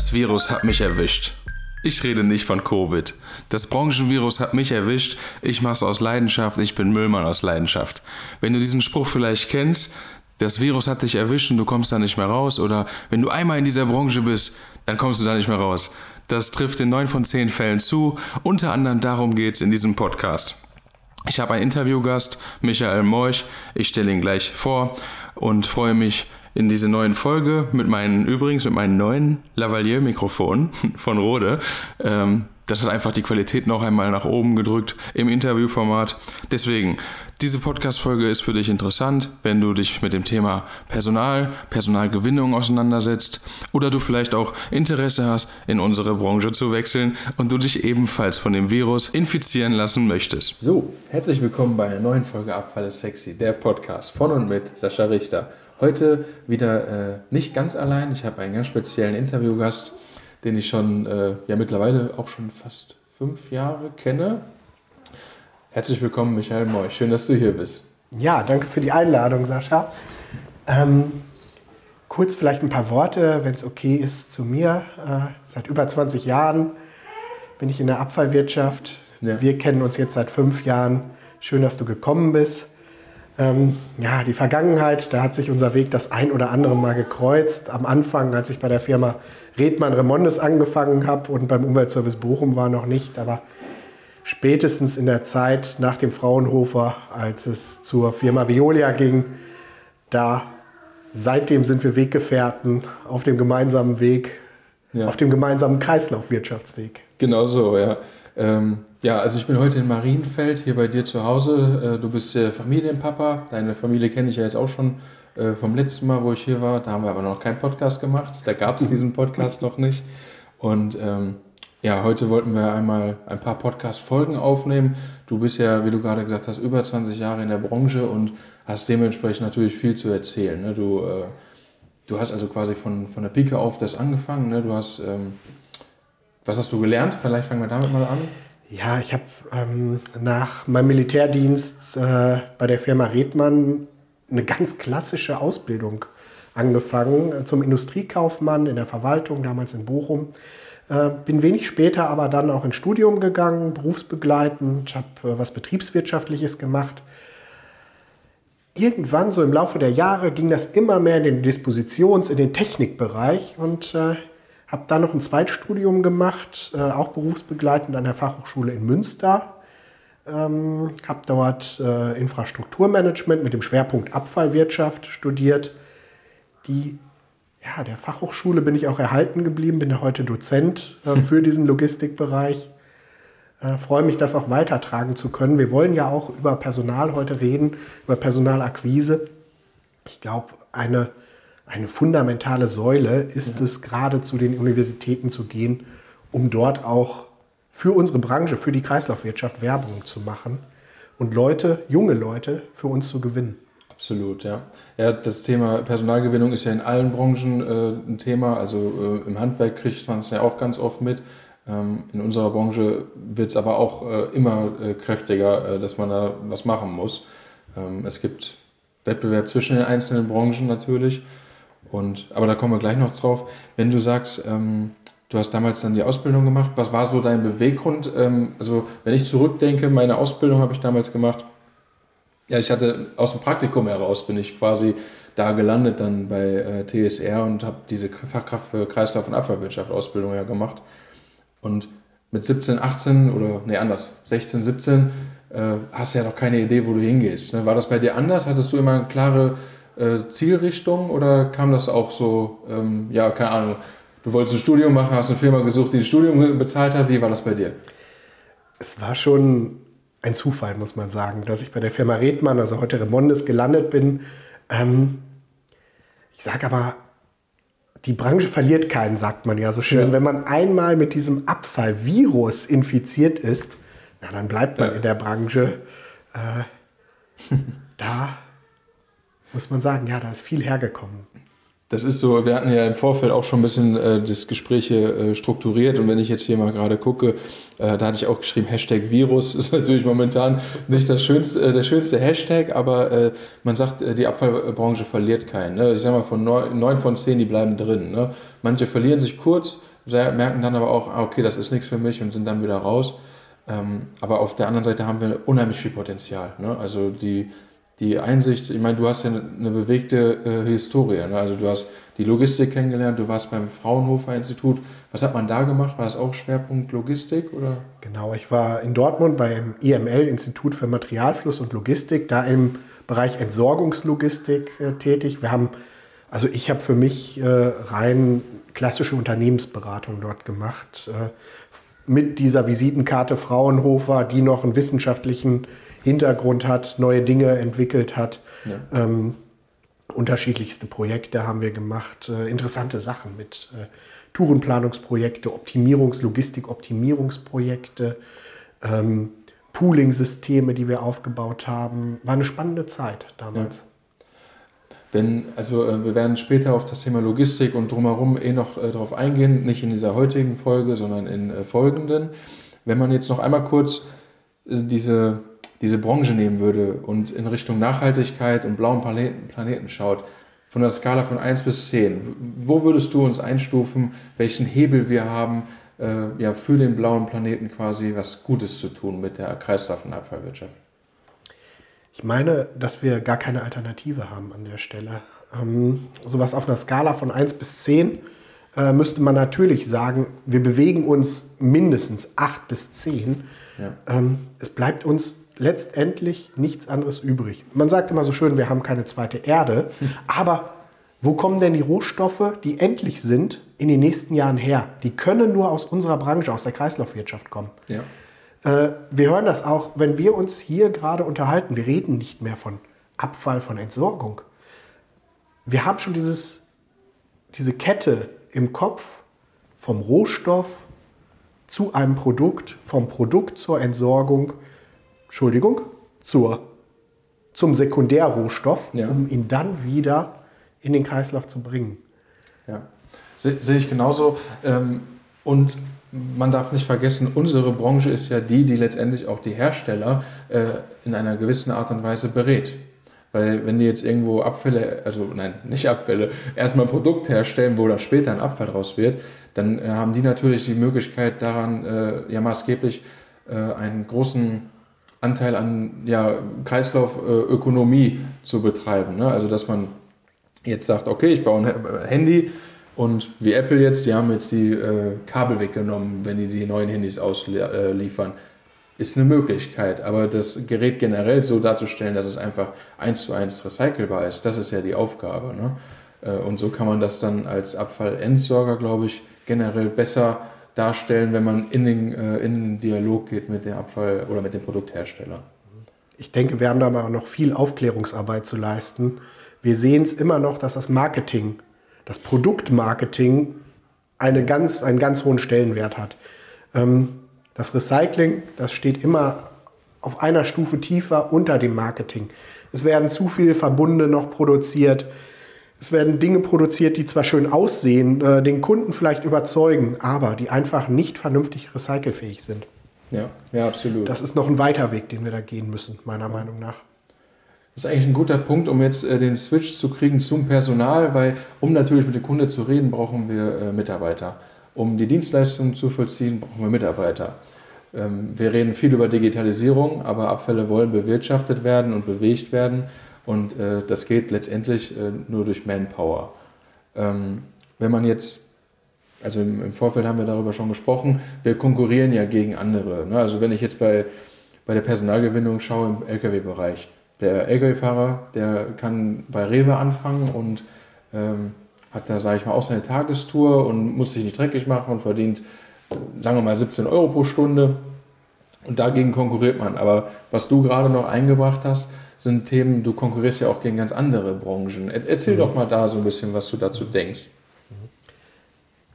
Das Virus hat mich erwischt. Ich rede nicht von Covid. Das Branchenvirus hat mich erwischt. Ich mach's aus Leidenschaft. Ich bin Müllmann aus Leidenschaft. Wenn du diesen Spruch vielleicht kennst, das Virus hat dich erwischt und du kommst da nicht mehr raus. Oder wenn du einmal in dieser Branche bist, dann kommst du da nicht mehr raus. Das trifft in neun von zehn Fällen zu. Unter anderem darum geht's in diesem Podcast. Ich habe einen Interviewgast, Michael Morch. Ich stelle ihn gleich vor und freue mich, in diese neuen Folge mit meinen, übrigens mit meinen neuen Lavalier-Mikrofonen von Rode. Ähm, das hat einfach die Qualität noch einmal nach oben gedrückt im Interviewformat. Deswegen, diese Podcast-Folge ist für dich interessant, wenn du dich mit dem Thema Personal, Personalgewinnung auseinandersetzt oder du vielleicht auch Interesse hast, in unsere Branche zu wechseln und du dich ebenfalls von dem Virus infizieren lassen möchtest. So, herzlich willkommen bei einer neuen Folge Abfall ist sexy, der Podcast von und mit Sascha Richter. Heute wieder äh, nicht ganz allein. Ich habe einen ganz speziellen Interviewgast, den ich schon äh, ja mittlerweile auch schon fast fünf Jahre kenne. Herzlich willkommen, Michael Moy. Schön, dass du hier bist. Ja, danke für die Einladung, Sascha. Ähm, kurz vielleicht ein paar Worte, wenn es okay ist, zu mir. Äh, seit über 20 Jahren bin ich in der Abfallwirtschaft. Ja. Wir kennen uns jetzt seit fünf Jahren. Schön, dass du gekommen bist. Ähm, ja, die Vergangenheit, da hat sich unser Weg das ein oder andere Mal gekreuzt. Am Anfang, als ich bei der Firma Redmann Remondes angefangen habe und beim Umweltservice Bochum war noch nicht, aber spätestens in der Zeit nach dem Fraunhofer, als es zur Firma Veolia ging, da seitdem sind wir Weggefährten auf dem gemeinsamen Weg, ja. auf dem gemeinsamen Kreislaufwirtschaftsweg. Genau so, ja. Ähm, ja, also ich bin heute in Marienfeld, hier bei dir zu Hause. Äh, du bist äh, Familienpapa. Deine Familie kenne ich ja jetzt auch schon äh, vom letzten Mal, wo ich hier war. Da haben wir aber noch keinen Podcast gemacht. Da gab es diesen Podcast noch nicht. Und ähm, ja, heute wollten wir einmal ein paar Podcast-Folgen aufnehmen. Du bist ja, wie du gerade gesagt hast, über 20 Jahre in der Branche und hast dementsprechend natürlich viel zu erzählen. Ne? Du, äh, du hast also quasi von, von der Pike auf das angefangen. Ne? Du hast, ähm, was hast du gelernt? Vielleicht fangen wir damit mal an. Ja, ich habe ähm, nach meinem Militärdienst äh, bei der Firma Redmann eine ganz klassische Ausbildung angefangen äh, zum Industriekaufmann in der Verwaltung, damals in Bochum. Äh, bin wenig später aber dann auch ins Studium gegangen, berufsbegleitend, habe äh, was Betriebswirtschaftliches gemacht. Irgendwann, so im Laufe der Jahre, ging das immer mehr in den Dispositions-, in den Technikbereich und äh, habe dann noch ein Zweitstudium gemacht, äh, auch berufsbegleitend an der Fachhochschule in Münster. Ähm, habe dort äh, Infrastrukturmanagement mit dem Schwerpunkt Abfallwirtschaft studiert. Die, ja, der Fachhochschule bin ich auch erhalten geblieben, bin ja heute Dozent äh, für diesen Logistikbereich. Äh, freue mich, das auch weitertragen zu können. Wir wollen ja auch über Personal heute reden, über Personalakquise. Ich glaube, eine eine fundamentale Säule ist ja. es, gerade zu den Universitäten zu gehen, um dort auch für unsere Branche, für die Kreislaufwirtschaft Werbung zu machen und Leute, junge Leute, für uns zu gewinnen. Absolut, ja. Ja, das Thema Personalgewinnung ist ja in allen Branchen äh, ein Thema. Also äh, im Handwerk kriegt man es ja auch ganz oft mit. Ähm, in unserer Branche wird es aber auch äh, immer äh, kräftiger, äh, dass man da was machen muss. Ähm, es gibt Wettbewerb zwischen den einzelnen Branchen natürlich. Und, aber da kommen wir gleich noch drauf. Wenn du sagst, ähm, du hast damals dann die Ausbildung gemacht, was war so dein Beweggrund? Ähm, also wenn ich zurückdenke, meine Ausbildung habe ich damals gemacht. Ja, ich hatte aus dem Praktikum heraus bin ich quasi da gelandet dann bei äh, TSR und habe diese Fachkraft für Kreislauf- und Abfallwirtschaft Ausbildung ja gemacht. Und mit 17, 18 oder nee anders, 16, 17 äh, hast du ja noch keine Idee, wo du hingehst. Ne? War das bei dir anders? Hattest du immer eine klare äh, Zielrichtung oder kam das auch so, ähm, ja, keine Ahnung, du wolltest ein Studium machen, hast eine Firma gesucht, die ein Studium bezahlt hat. Wie war das bei dir? Es war schon ein Zufall, muss man sagen, dass ich bei der Firma Redmann, also heute Remondes, gelandet bin. Ähm, ich sage aber, die Branche verliert keinen, sagt man ja so schön. Ja. Wenn man einmal mit diesem Abfallvirus infiziert ist, na, dann bleibt man ja. in der Branche. Äh, da muss man sagen, ja, da ist viel hergekommen. Das ist so, wir hatten ja im Vorfeld auch schon ein bisschen äh, das Gespräch äh, strukturiert und wenn ich jetzt hier mal gerade gucke, äh, da hatte ich auch geschrieben, Hashtag Virus ist natürlich momentan nicht das schönste, äh, der schönste Hashtag, aber äh, man sagt, äh, die Abfallbranche verliert keinen. Ne? Ich sage mal, von neun, neun, von zehn, die bleiben drin. Ne? Manche verlieren sich kurz, merken dann aber auch, ah, okay, das ist nichts für mich und sind dann wieder raus. Ähm, aber auf der anderen Seite haben wir unheimlich viel Potenzial. Ne? Also die, die Einsicht, ich meine, du hast ja eine bewegte äh, Historie. Ne? Also du hast die Logistik kennengelernt, du warst beim Fraunhofer Institut. Was hat man da gemacht? War das auch Schwerpunkt Logistik? Oder? Genau, ich war in Dortmund beim IML, Institut für Materialfluss und Logistik, da im Bereich Entsorgungslogistik äh, tätig. Wir haben, also ich habe für mich äh, rein klassische Unternehmensberatung dort gemacht. Äh, mit dieser Visitenkarte Fraunhofer, die noch einen wissenschaftlichen Hintergrund hat, neue Dinge entwickelt hat. Ja. Ähm, unterschiedlichste Projekte haben wir gemacht, äh, interessante Sachen mit äh, Tourenplanungsprojekte, Optimierungs-, Logistik-Optimierungsprojekte, ähm, Pooling-Systeme, die wir aufgebaut haben. War eine spannende Zeit damals. Ja. Wenn, also äh, wir werden später auf das Thema Logistik und drumherum eh noch äh, darauf eingehen, nicht in dieser heutigen Folge, sondern in äh, folgenden. Wenn man jetzt noch einmal kurz äh, diese diese Branche nehmen würde und in Richtung Nachhaltigkeit und blauen Planeten, Planeten schaut, von der Skala von 1 bis 10, wo würdest du uns einstufen, welchen Hebel wir haben, äh, ja, für den blauen Planeten quasi was Gutes zu tun mit der Kreislauf- und Abfallwirtschaft? Ich meine, dass wir gar keine Alternative haben an der Stelle. Ähm, sowas auf einer Skala von 1 bis 10 äh, müsste man natürlich sagen, wir bewegen uns mindestens 8 bis 10. Ja. Ähm, es bleibt uns letztendlich nichts anderes übrig. Man sagt immer so schön, wir haben keine zweite Erde, aber wo kommen denn die Rohstoffe, die endlich sind, in den nächsten Jahren her? Die können nur aus unserer Branche, aus der Kreislaufwirtschaft kommen. Ja. Äh, wir hören das auch, wenn wir uns hier gerade unterhalten. Wir reden nicht mehr von Abfall, von Entsorgung. Wir haben schon dieses, diese Kette im Kopf vom Rohstoff zu einem Produkt, vom Produkt zur Entsorgung, Entschuldigung, zur, zum Sekundärrohstoff, ja. um ihn dann wieder in den Kreislauf zu bringen. Ja, sehe seh ich genauso. Ähm, und man darf nicht vergessen, unsere Branche ist ja die, die letztendlich auch die Hersteller äh, in einer gewissen Art und Weise berät. Weil wenn die jetzt irgendwo Abfälle, also nein, nicht Abfälle, erstmal ein Produkt herstellen, wo dann später ein Abfall draus wird, dann äh, haben die natürlich die Möglichkeit daran äh, ja maßgeblich äh, einen großen Anteil an ja, Kreislaufökonomie zu betreiben. Ne? Also dass man jetzt sagt, okay, ich baue ein Handy und wie Apple jetzt, die haben jetzt die äh, Kabel weggenommen, wenn die die neuen Handys ausliefern. Ist eine Möglichkeit, aber das Gerät generell so darzustellen, dass es einfach eins zu eins recycelbar ist, das ist ja die Aufgabe. Ne? Äh, und so kann man das dann als Abfallentsorger, glaube ich, generell besser darstellen, wenn man in den, äh, in den Dialog geht mit dem Abfall oder mit dem Produkthersteller. Ich denke, wir haben da aber noch viel Aufklärungsarbeit zu leisten. Wir sehen es immer noch, dass das Marketing, das Produktmarketing eine ganz, einen ganz hohen Stellenwert hat. Ähm, das Recycling, das steht immer auf einer Stufe tiefer unter dem Marketing. Es werden zu viele Verbunde noch produziert. Es werden Dinge produziert, die zwar schön aussehen, äh, den Kunden vielleicht überzeugen, aber die einfach nicht vernünftig recycelfähig sind. Ja, ja, absolut. Das ist noch ein weiter Weg, den wir da gehen müssen, meiner ja. Meinung nach. Das ist eigentlich ein guter Punkt, um jetzt äh, den Switch zu kriegen zum Personal, weil um natürlich mit dem Kunde zu reden, brauchen wir äh, Mitarbeiter. Um die Dienstleistungen zu vollziehen, brauchen wir Mitarbeiter. Ähm, wir reden viel über Digitalisierung, aber Abfälle wollen bewirtschaftet werden und bewegt werden. Und äh, das geht letztendlich äh, nur durch Manpower. Ähm, wenn man jetzt, also im, im, Vorfeld haben wir darüber schon gesprochen, wir konkurrieren ja gegen andere. Ne? Also wenn ich jetzt bei, bei der Personalgewinnung schaue im Lkw-Bereich, der Lkw-Fahrer, der kann bei Rewe anfangen und ähm, hat da, sage ich mal, auch seine Tagestour und muss sich nicht dreckig machen und verdient, sagen wir mal, 17 Euro pro Stunde. Und dagegen konkurriert man. Aber was du gerade noch eingebracht hast, sind Themen, du konkurrierst ja auch gegen ganz andere Branchen. Erzähl mhm. doch mal da so ein bisschen, was du dazu denkst.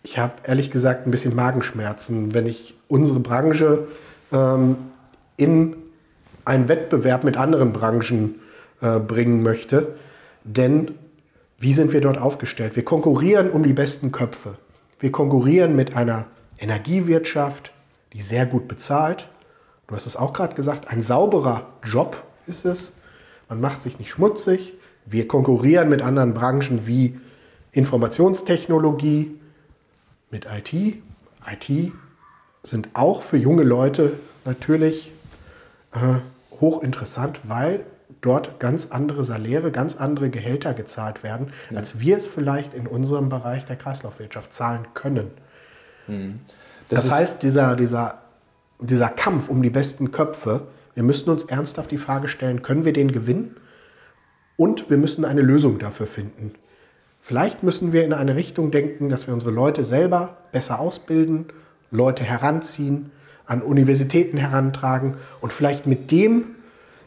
Ich habe ehrlich gesagt ein bisschen Magenschmerzen, wenn ich unsere Branche ähm, in einen Wettbewerb mit anderen Branchen äh, bringen möchte. Denn wie sind wir dort aufgestellt? Wir konkurrieren um die besten Köpfe. Wir konkurrieren mit einer Energiewirtschaft, die sehr gut bezahlt. Du hast es auch gerade gesagt, ein sauberer Job ist es man macht sich nicht schmutzig. Wir konkurrieren mit anderen Branchen wie Informationstechnologie, mit IT. IT sind auch für junge Leute natürlich äh, hochinteressant, weil dort ganz andere Saläre, ganz andere Gehälter gezahlt werden, ja. als wir es vielleicht in unserem Bereich der Kreislaufwirtschaft zahlen können. Mhm. Das, das heißt, dieser, dieser, dieser Kampf um die besten Köpfe, wir müssen uns ernsthaft die Frage stellen, können wir den gewinnen? Und wir müssen eine Lösung dafür finden. Vielleicht müssen wir in eine Richtung denken, dass wir unsere Leute selber besser ausbilden, Leute heranziehen, an Universitäten herantragen und vielleicht mit dem,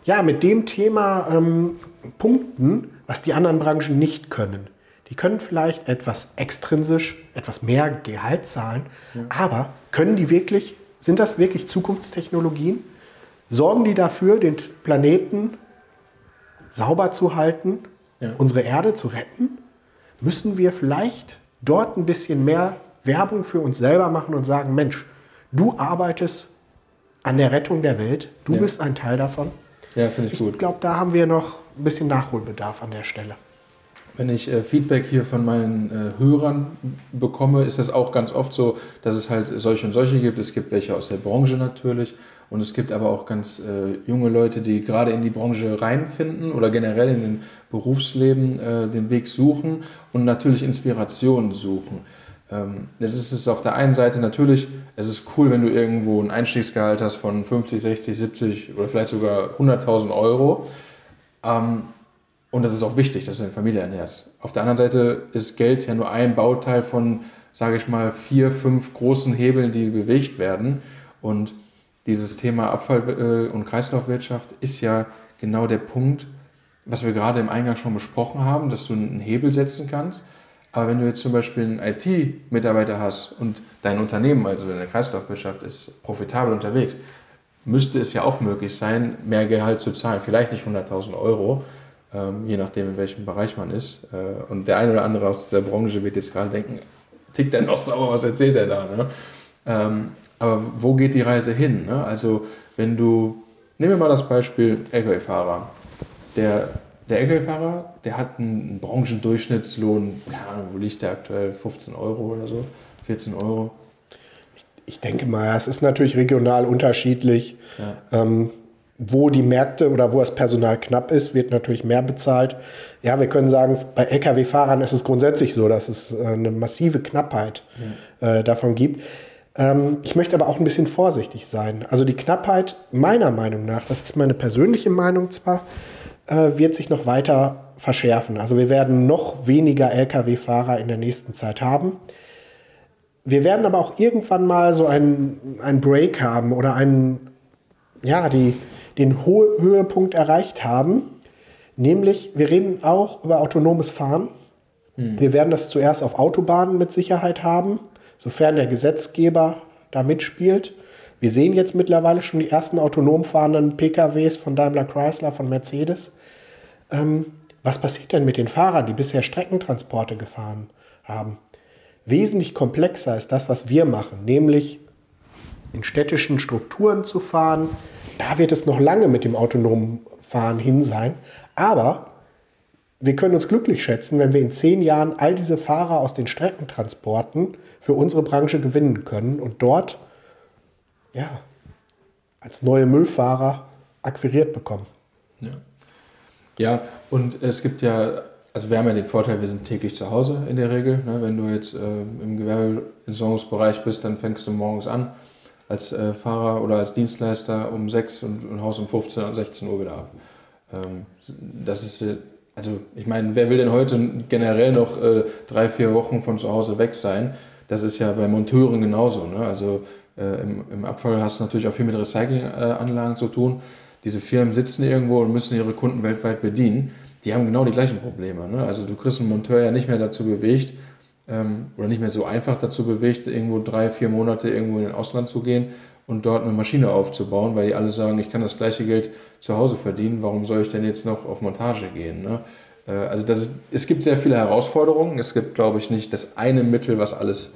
ja, mit dem Thema ähm, punkten, was die anderen Branchen nicht können. Die können vielleicht etwas extrinsisch, etwas mehr Gehalt zahlen, ja. aber können die wirklich, sind das wirklich Zukunftstechnologien? Sorgen die dafür, den Planeten sauber zu halten, ja. unsere Erde zu retten? Müssen wir vielleicht dort ein bisschen mehr Werbung für uns selber machen und sagen, Mensch, du arbeitest an der Rettung der Welt, du ja. bist ein Teil davon. Ja, finde ich, ich gut. Ich glaube, da haben wir noch ein bisschen Nachholbedarf an der Stelle. Wenn ich äh, Feedback hier von meinen äh, Hörern bekomme, ist das auch ganz oft so, dass es halt solche und solche gibt. Es gibt welche aus der Branche natürlich und es gibt aber auch ganz äh, junge Leute, die gerade in die Branche reinfinden oder generell in den Berufsleben äh, den Weg suchen und natürlich Inspiration suchen. Ähm, das ist es auf der einen Seite natürlich, es ist cool, wenn du irgendwo ein Einstiegsgehalt hast von 50, 60, 70 oder vielleicht sogar 100.000 Euro. Ähm, und das ist auch wichtig, dass du deine Familie ernährst. Auf der anderen Seite ist Geld ja nur ein Bauteil von, sage ich mal, vier, fünf großen Hebeln, die bewegt werden. Und dieses Thema Abfall- äh, und Kreislaufwirtschaft ist ja genau der Punkt, was wir gerade im Eingang schon besprochen haben, dass du einen Hebel setzen kannst aber wenn du jetzt zum Beispiel einen IT-Mitarbeiter hast und dein Unternehmen, also deine Kreislaufwirtschaft, ist profitabel unterwegs, müsste es ja auch möglich sein, mehr Gehalt zu zahlen. Vielleicht nicht 100.000 Euro, je nachdem, in welchem Bereich man ist. Äh, und der eine oder andere aus dieser Branche wird jetzt gerade denken, tickt der noch sauer, was erzählt er da? Ne? Ähm, aber wo geht die Reise hin? Ne? Also wenn du, nehmen wir mal das Beispiel LKW-Fahrer, der der LKW-Fahrer, der hat einen Branchendurchschnittslohn, keine Ahnung, wo liegt der aktuell? 15 Euro oder so? 14 Euro? Ich, ich denke mal, es ist natürlich regional unterschiedlich. Ja. Ähm, wo die Märkte oder wo das Personal knapp ist, wird natürlich mehr bezahlt. Ja, wir können sagen, bei Lkw-Fahrern ist es grundsätzlich so, dass es äh, eine massive Knappheit ja. äh, davon gibt. Ähm, ich möchte aber auch ein bisschen vorsichtig sein. Also die Knappheit, meiner Meinung nach, das ist meine persönliche Meinung zwar, äh, wird sich noch weiter verschärfen. Also wir werden noch weniger Lkw-Fahrer in der nächsten Zeit haben. Wir werden aber auch irgendwann mal so einen, einen Break haben oder einen, ja, die, den Höhepunkt erreicht haben. Nämlich, wir reden auch über autonomes Fahren. Hm. Wir werden das zuerst auf Autobahnen mit Sicherheit haben, sofern der Gesetzgeber da mitspielt. Wir sehen jetzt mittlerweile schon die ersten autonom fahrenden PKWs von Daimler Chrysler, von Mercedes. Ähm, was passiert denn mit den Fahrern, die bisher Streckentransporte gefahren haben? Wesentlich komplexer ist das, was wir machen, nämlich in städtischen Strukturen zu fahren. Da wird es noch lange mit dem autonomen Fahren hin sein. Aber wir können uns glücklich schätzen, wenn wir in zehn Jahren all diese Fahrer aus den Streckentransporten für unsere Branche gewinnen können und dort ja, als neue Müllfahrer akquiriert bekommen. Ja. Ja, und es gibt ja, also wir haben ja den Vorteil, wir sind täglich zu Hause in der Regel. Ne? Wenn du jetzt äh, im Gewerbeentsorgungsbereich bist, dann fängst du morgens an als äh, Fahrer oder als Dienstleister um 6 und, und Haus um 15 und 16 Uhr wieder ab. Ähm, das ist, äh, also ich meine, wer will denn heute generell noch äh, drei, vier Wochen von zu Hause weg sein? Das ist ja bei Monteuren genauso. Ne? Also äh, im, im, Abfall hast du natürlich auch viel mit Recyclinganlagen zu tun diese Firmen sitzen irgendwo und müssen ihre Kunden weltweit bedienen, die haben genau die gleichen Probleme. Ne? Also du kriegst einen Monteur ja nicht mehr dazu bewegt ähm, oder nicht mehr so einfach dazu bewegt, irgendwo drei, vier Monate irgendwo in den Ausland zu gehen und dort eine Maschine aufzubauen, weil die alle sagen, ich kann das gleiche Geld zu Hause verdienen, warum soll ich denn jetzt noch auf Montage gehen? Ne? Äh, also das, es gibt sehr viele Herausforderungen. Es gibt, glaube ich, nicht das eine Mittel, was alles,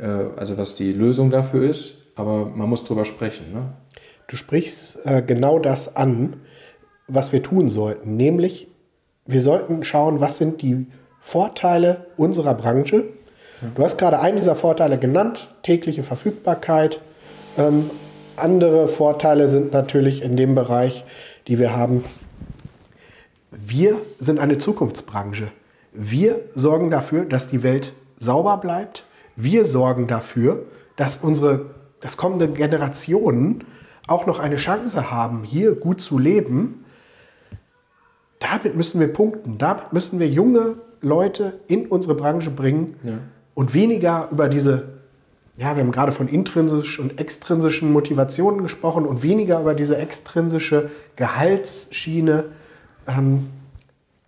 äh, also was die Lösung dafür ist, aber man muss drüber sprechen. Ne? Du sprichst äh, genau das an, was wir tun sollten, nämlich wir sollten schauen, was sind die Vorteile unserer Branche Du hast gerade einen dieser Vorteile genannt, tägliche Verfügbarkeit. Ähm, andere Vorteile sind natürlich in dem Bereich, die wir haben. Wir sind eine Zukunftsbranche. Wir sorgen dafür, dass die Welt sauber bleibt. Wir sorgen dafür, dass unsere dass kommende Generationen auch noch eine Chance haben, hier gut zu leben. Damit müssen wir punkten. Damit müssen wir junge Leute in unsere Branche bringen ja. und weniger über diese, ja, wir haben gerade von intrinsischen und extrinsischen Motivationen gesprochen und weniger über diese extrinsische Gehaltsschiene. Ähm,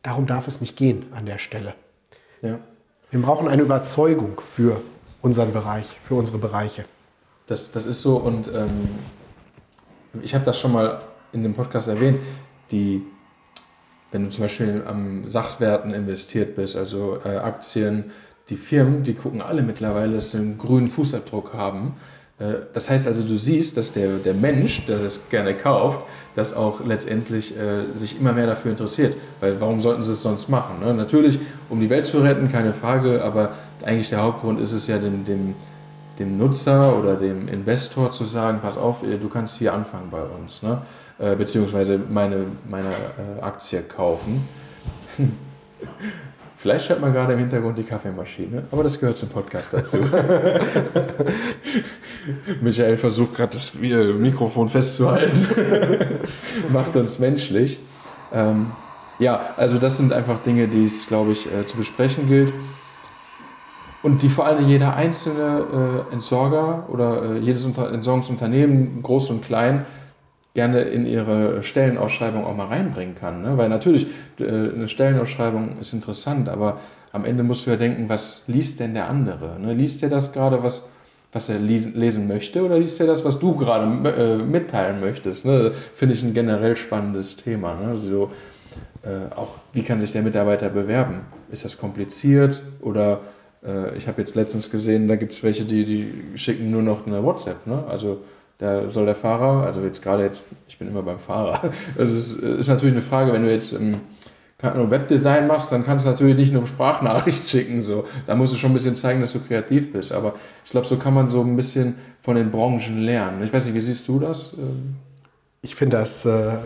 darum darf es nicht gehen an der Stelle. Ja. Wir brauchen eine Überzeugung für unseren Bereich, für unsere Bereiche. Das, das ist so und ähm, ich habe das schon mal in dem Podcast erwähnt, die wenn du zum Beispiel am Sachwerten investiert bist, also äh, Aktien, die Firmen, die gucken alle mittlerweile, dass sie einen grünen Fußabdruck haben. Äh, das heißt also, du siehst, dass der, der Mensch, der das gerne kauft, das auch letztendlich äh, sich immer mehr dafür interessiert. Weil warum sollten sie es sonst machen? Ne? Natürlich, um die Welt zu retten, keine Frage, aber eigentlich der Hauptgrund ist es ja, dem, dem, dem Nutzer oder dem Investor zu sagen, pass auf, du kannst hier anfangen bei uns. Ne? äh, beziehungsweise meine, meine äh, Aktie kaufen. Vielleicht hört man gerade im Hintergrund die Kaffeemaschine, aber das gehört zum Podcast dazu. Michael versucht gerade das Mikrofon festzuhalten. Macht uns menschlich. Ähm, ja, also das sind einfach Dinge, die es, glaube ich, äh, zu besprechen gilt. Und die vor allem jeder einzelne äh, Entsorger oder äh, jedes Unter Entsorgungsunternehmen, groß und klein, gerne in ihre Stellenausschreibung auch mal reinbringen kann. Ne? Weil natürlich, äh, eine Stellenausschreibung ist interessant, aber am Ende musst du ja denken, was liest denn der andere? Ne? Liest er das gerade, was, was er lesen, lesen möchte, oder liest er das, was du gerade äh, mitteilen möchtest? Ne? Finde ich ein generell spannendes Thema. Ne? So, äh, auch, wie kann sich der Mitarbeiter bewerben? Ist das kompliziert oder äh, ich habe jetzt letztens gesehen, da gibt es welche, die, die schicken nur noch eine WhatsApp. Ne? Also da soll der Fahrer, also jetzt gerade jetzt, ich bin immer beim Fahrer, es ist, ist natürlich eine Frage, wenn du jetzt ähm, nur Webdesign machst, dann kannst du natürlich nicht nur Sprachnachricht schicken. So. Da musst du schon ein bisschen zeigen, dass du kreativ bist. Aber ich glaube, so kann man so ein bisschen von den Branchen lernen. Ich weiß nicht, wie siehst du das? Ich finde das, äh, äh,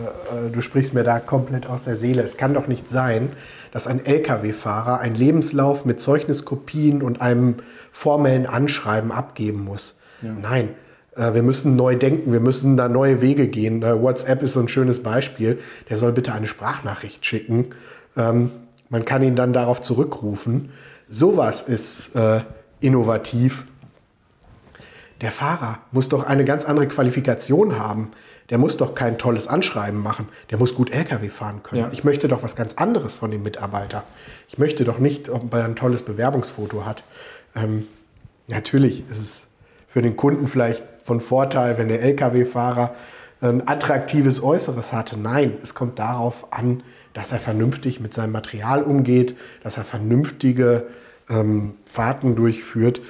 du sprichst mir da komplett aus der Seele. Es kann doch nicht sein, dass ein Lkw-Fahrer einen Lebenslauf mit Zeugniskopien und einem formellen Anschreiben abgeben muss. Ja. Nein, äh, wir müssen neu denken, wir müssen da neue Wege gehen. Äh, WhatsApp ist so ein schönes Beispiel. Der soll bitte eine Sprachnachricht schicken. Ähm, man kann ihn dann darauf zurückrufen. Sowas ist äh, innovativ. Der Fahrer muss doch eine ganz andere Qualifikation haben. Der muss doch kein tolles Anschreiben machen. Der muss gut LKW fahren können. Ja. Ich möchte doch was ganz anderes von dem Mitarbeiter. Ich möchte doch nicht, ob er ein tolles Bewerbungsfoto hat. Ähm, natürlich ist es für den Kunden vielleicht von Vorteil, wenn der Lkw-Fahrer ein attraktives Äußeres hatte. Nein, es kommt darauf an, dass er vernünftig mit seinem Material umgeht, dass er vernünftige ähm, Fahrten durchführt.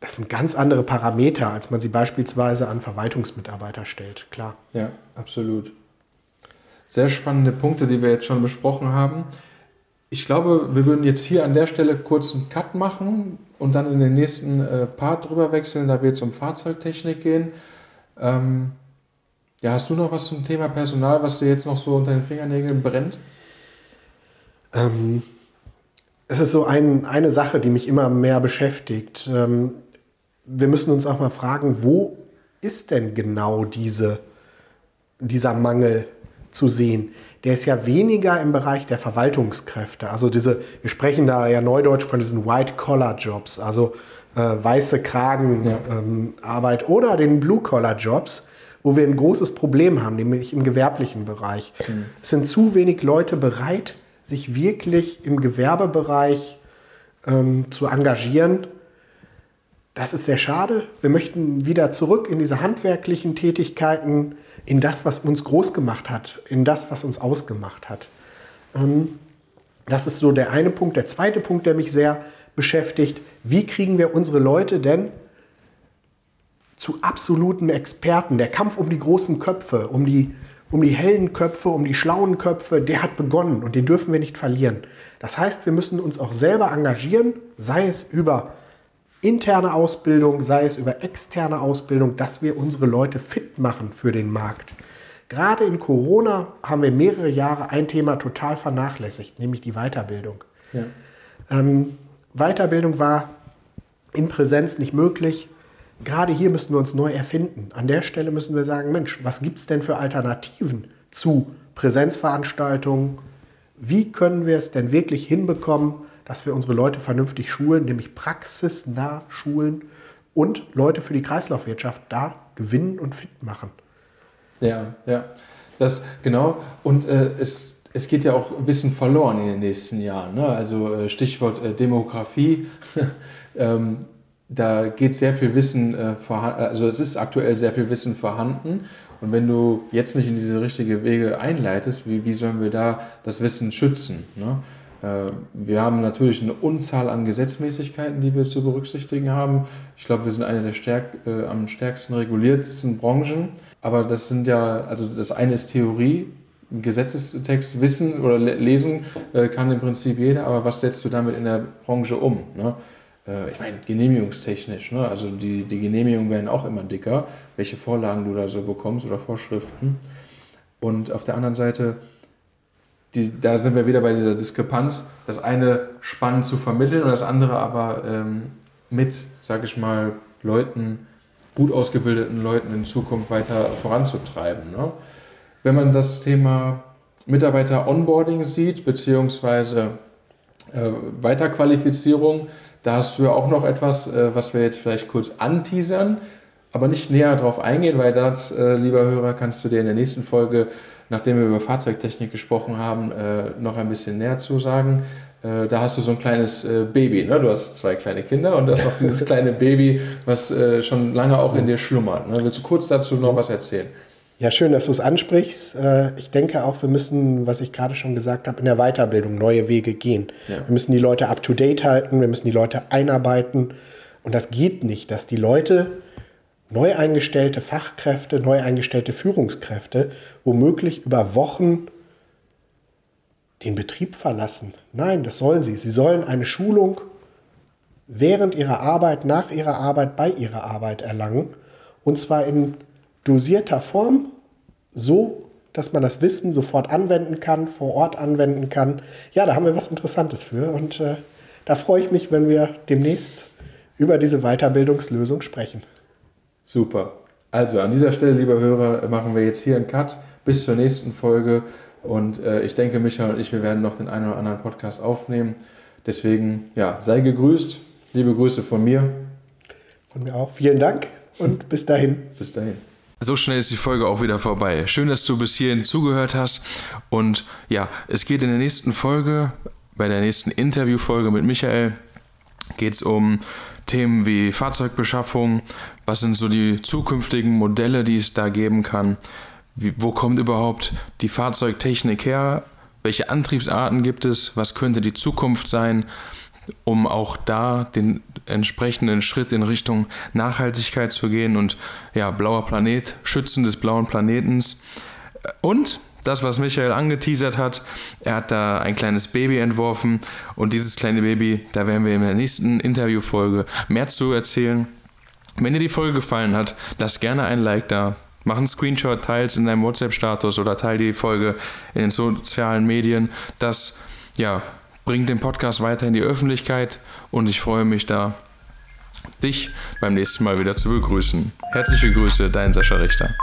Das sind ganz andere Parameter, als man sie beispielsweise an Verwaltungsmitarbeiter stellt, klar. Ja, absolut. Sehr spannende Punkte, die wir jetzt schon besprochen haben. Ich glaube, wir würden jetzt hier an der Stelle kurz einen Cut machen und dann in den nächsten äh, Part drüber wechseln. Da wird es um Fahrzeugtechnik gehen. Ähm, ja, hast du noch was zum Thema Personal, was dir jetzt noch so unter den Fingernägeln brennt? Ähm, es ist so ein, eine Sache, die mich immer mehr beschäftigt. Ähm, wir müssen uns auch mal fragen, wo ist denn genau diese, dieser Mangel zu sehen? der ist ja weniger im Bereich der Verwaltungskräfte. Also diese, wir sprechen da ja neudeutsch von diesen White-Collar-Jobs, also äh, weiße Kragenarbeit ja. ähm, oder den Blue-Collar-Jobs, wo wir ein großes Problem haben, nämlich im gewerblichen Bereich. Mhm. Es sind zu wenig Leute bereit, sich wirklich im Gewerbebereich ähm, zu engagieren. Das ist sehr schade. Wir möchten wieder zurück in diese handwerklichen Tätigkeiten in das, was uns groß gemacht hat, in das, was uns ausgemacht hat. Ähm, das ist so der eine Punkt. Der zweite Punkt, der mich sehr beschäftigt, wie kriegen wir unsere Leute denn zu absoluten Experten? Der Kampf um die großen Köpfe, um die, um die hellen Köpfe, um die schlauen Köpfe, der hat begonnen und den dürfen wir nicht verlieren. Das heißt, wir müssen uns auch selber engagieren, sei es über interne Ausbildung, sei es über externe Ausbildung, dass wir unsere Leute fit machen für den Markt. Gerade in Corona haben wir mehrere Jahre ein Thema total vernachlässigt, nämlich die Weiterbildung. Ja. Ähm, Weiterbildung war in Präsenz nicht möglich. Gerade hier müssen wir uns neu erfinden. An der Stelle müssen wir sagen, Mensch, was gibt es denn für Alternativen zu Präsenzveranstaltungen? Wie können wir es denn wirklich hinbekommen, dass wir unsere Leute vernünftig schulen, nämlich praxisnah schulen und Leute für die Kreislaufwirtschaft da gewinnen und fit machen? Ja, ja, das genau. Und äh, es, es geht ja auch Wissen verloren in den nächsten Jahren. Ne? Also äh, Stichwort äh, Demografie. ähm, da geht sehr viel Wissen äh, vorhanden, also es ist aktuell sehr viel Wissen vorhanden. Und wenn du jetzt nicht in diese richtige Wege einleitest, wie, wie sollen wir da das Wissen schützen? Ne? Äh, wir haben natürlich eine Unzahl an Gesetzmäßigkeiten, die wir zu berücksichtigen haben. Ich glaube, wir sind eine der stärk, äh, am stärksten reguliertesten Branchen. Aber das sind ja, also das eine ist Theorie, Gesetzestext wissen oder lesen äh, kann im Prinzip jeder, aber was setzt du damit in der Branche um? Ne? Äh, ich meine, genehmigungstechnisch, ne? also die, die Genehmigungen werden auch immer dicker, welche Vorlagen du da so bekommst oder Vorschriften. Und auf der anderen Seite, die, da sind wir wieder bei dieser Diskrepanz, das eine spannend zu vermitteln und das andere aber ähm, mit, sag ich mal, Leuten, gut ausgebildeten Leuten in Zukunft weiter voranzutreiben. Ne? Wenn man das Thema Mitarbeiter-Onboarding sieht, beziehungsweise äh, Weiterqualifizierung, da hast du ja auch noch etwas, äh, was wir jetzt vielleicht kurz anteasern, aber nicht näher darauf eingehen, weil das, äh, lieber Hörer, kannst du dir in der nächsten Folge, nachdem wir über Fahrzeugtechnik gesprochen haben, äh, noch ein bisschen näher zusagen. Äh, da hast du so ein kleines äh, Baby, ne? du hast zwei kleine Kinder und da ist noch dieses kleine Baby, was äh, schon lange auch in dir schlummert. Ne? Willst du kurz dazu noch was erzählen? Ja, schön, dass du es ansprichst. Ich denke auch, wir müssen, was ich gerade schon gesagt habe, in der Weiterbildung neue Wege gehen. Ja. Wir müssen die Leute up-to-date halten, wir müssen die Leute einarbeiten. Und das geht nicht, dass die Leute, neu eingestellte Fachkräfte, neu eingestellte Führungskräfte, womöglich über Wochen den Betrieb verlassen. Nein, das sollen sie. Sie sollen eine Schulung während ihrer Arbeit, nach ihrer Arbeit, bei ihrer Arbeit erlangen. Und zwar in dosierter Form, so dass man das Wissen sofort anwenden kann, vor Ort anwenden kann. Ja, da haben wir was Interessantes für. Und äh, da freue ich mich, wenn wir demnächst über diese Weiterbildungslösung sprechen. Super. Also an dieser Stelle, lieber Hörer, machen wir jetzt hier einen Cut bis zur nächsten Folge. Und äh, ich denke, Michael und ich, wir werden noch den einen oder anderen Podcast aufnehmen. Deswegen, ja, sei gegrüßt. Liebe Grüße von mir. Von mir auch. Vielen Dank und bis dahin. Bis dahin. So schnell ist die Folge auch wieder vorbei. Schön, dass du bis hierhin zugehört hast. Und ja, es geht in der nächsten Folge, bei der nächsten Interviewfolge mit Michael, geht es um Themen wie Fahrzeugbeschaffung, was sind so die zukünftigen Modelle, die es da geben kann, wie, wo kommt überhaupt die Fahrzeugtechnik her, welche Antriebsarten gibt es, was könnte die Zukunft sein, um auch da den entsprechenden Schritt in Richtung Nachhaltigkeit zu gehen und ja, blauer Planet, Schützen des blauen Planetens. Und das, was Michael angeteasert hat, er hat da ein kleines Baby entworfen und dieses kleine Baby, da werden wir in der nächsten Interviewfolge mehr zu erzählen. Wenn dir die Folge gefallen hat, lass gerne ein Like da, Mach einen Screenshot, teils in deinem WhatsApp-Status oder teile die Folge in den sozialen Medien. Das ja, bringt den Podcast weiter in die Öffentlichkeit und ich freue mich da, dich beim nächsten Mal wieder zu begrüßen. Herzliche Grüße, dein Sascha Richter.